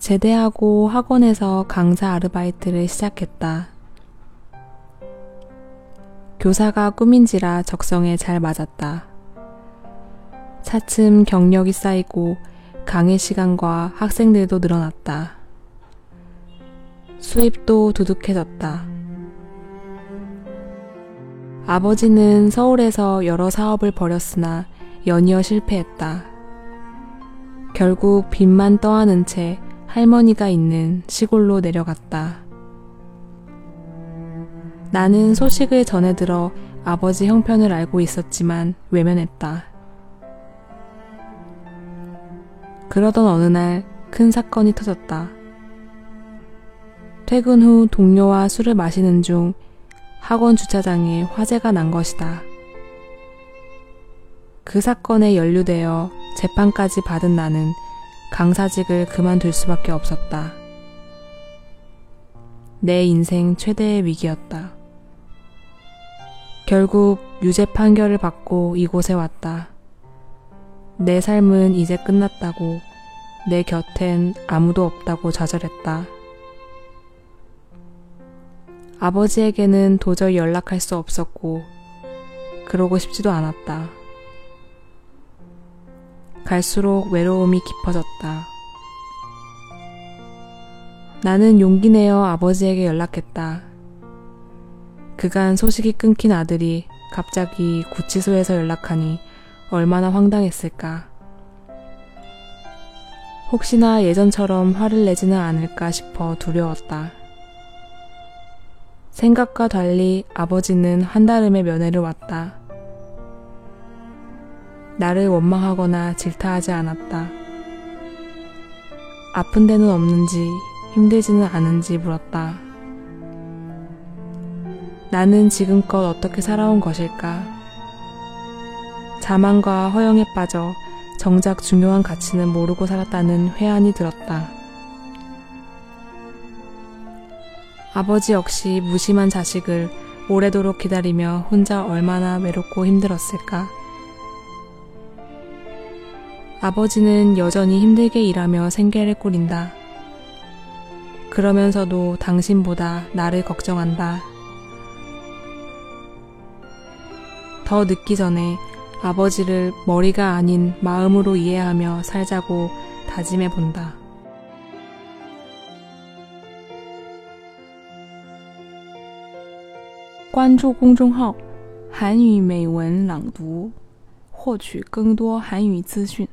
제대하고 학원에서 강사 아르바이트를 시작했다. 교사가 꿈인지라 적성에 잘 맞았다. 차츰 경력이 쌓이고 강의 시간과 학생들도 늘어났다. 수입도 두둑해졌다. 아버지는 서울에서 여러 사업을 벌였으나 연이어 실패했다. 결국 빚만 떠안은 채 할머니가 있는 시골로 내려갔다. 나는 소식을 전해 들어 아버지 형편을 알고 있었지만 외면했다. 그러던 어느 날 큰 사건이 터졌다. 퇴근 후 동료와 술을 마시는 중 학원 주차장에 화재가 난 것이다. 그 사건에 연루되어 재판까지 받은 나는 강사직을 그만둘 수밖에 없었다. 내 인생 최대의 위기였다. 결국 유죄 판결을 받고 이곳에 왔다. 내 삶은 이제 끝났다고 내 곁엔 아무도 없다고 좌절했다. 아버지에게는 도저히 연락할 수 없었고, 그러고 싶지도 않았다. 갈수록 외로움이 깊어졌다. 나는 용기 내어 아버지에게 연락했다. 그간 소식이 끊긴 아들이 갑자기 구치소에서 연락하니 얼마나 황당했을까. 혹시나 예전처럼 화를 내지는 않을까 싶어 두려웠다. 생각과 달리 아버지는 한달음에 면회를 왔다. 나를 원망하거나 질타하지 않았다. 아픈 데는 없는지 힘들지는 않은지 물었다. 나는 지금껏 어떻게 살아온 것일까? 자만과 허영에 빠져 정작 중요한 가치는 모르고 살았다는 회한이 들었다. 아버지 역시 무심한 자식을 오래도록 기다리며 혼자 얼마나 외롭고 힘들었을까. 아버지는 여전히 힘들게 일하며 생계를 꾸린다. 그러면서도 당신보다 나를 걱정한다. 더 늦기 전에 아버지를 머리가 아닌 마음으로 이해하며 살자고 다짐해 본다. 关注公众号“韩语美文朗读”，获取更多韩语资讯。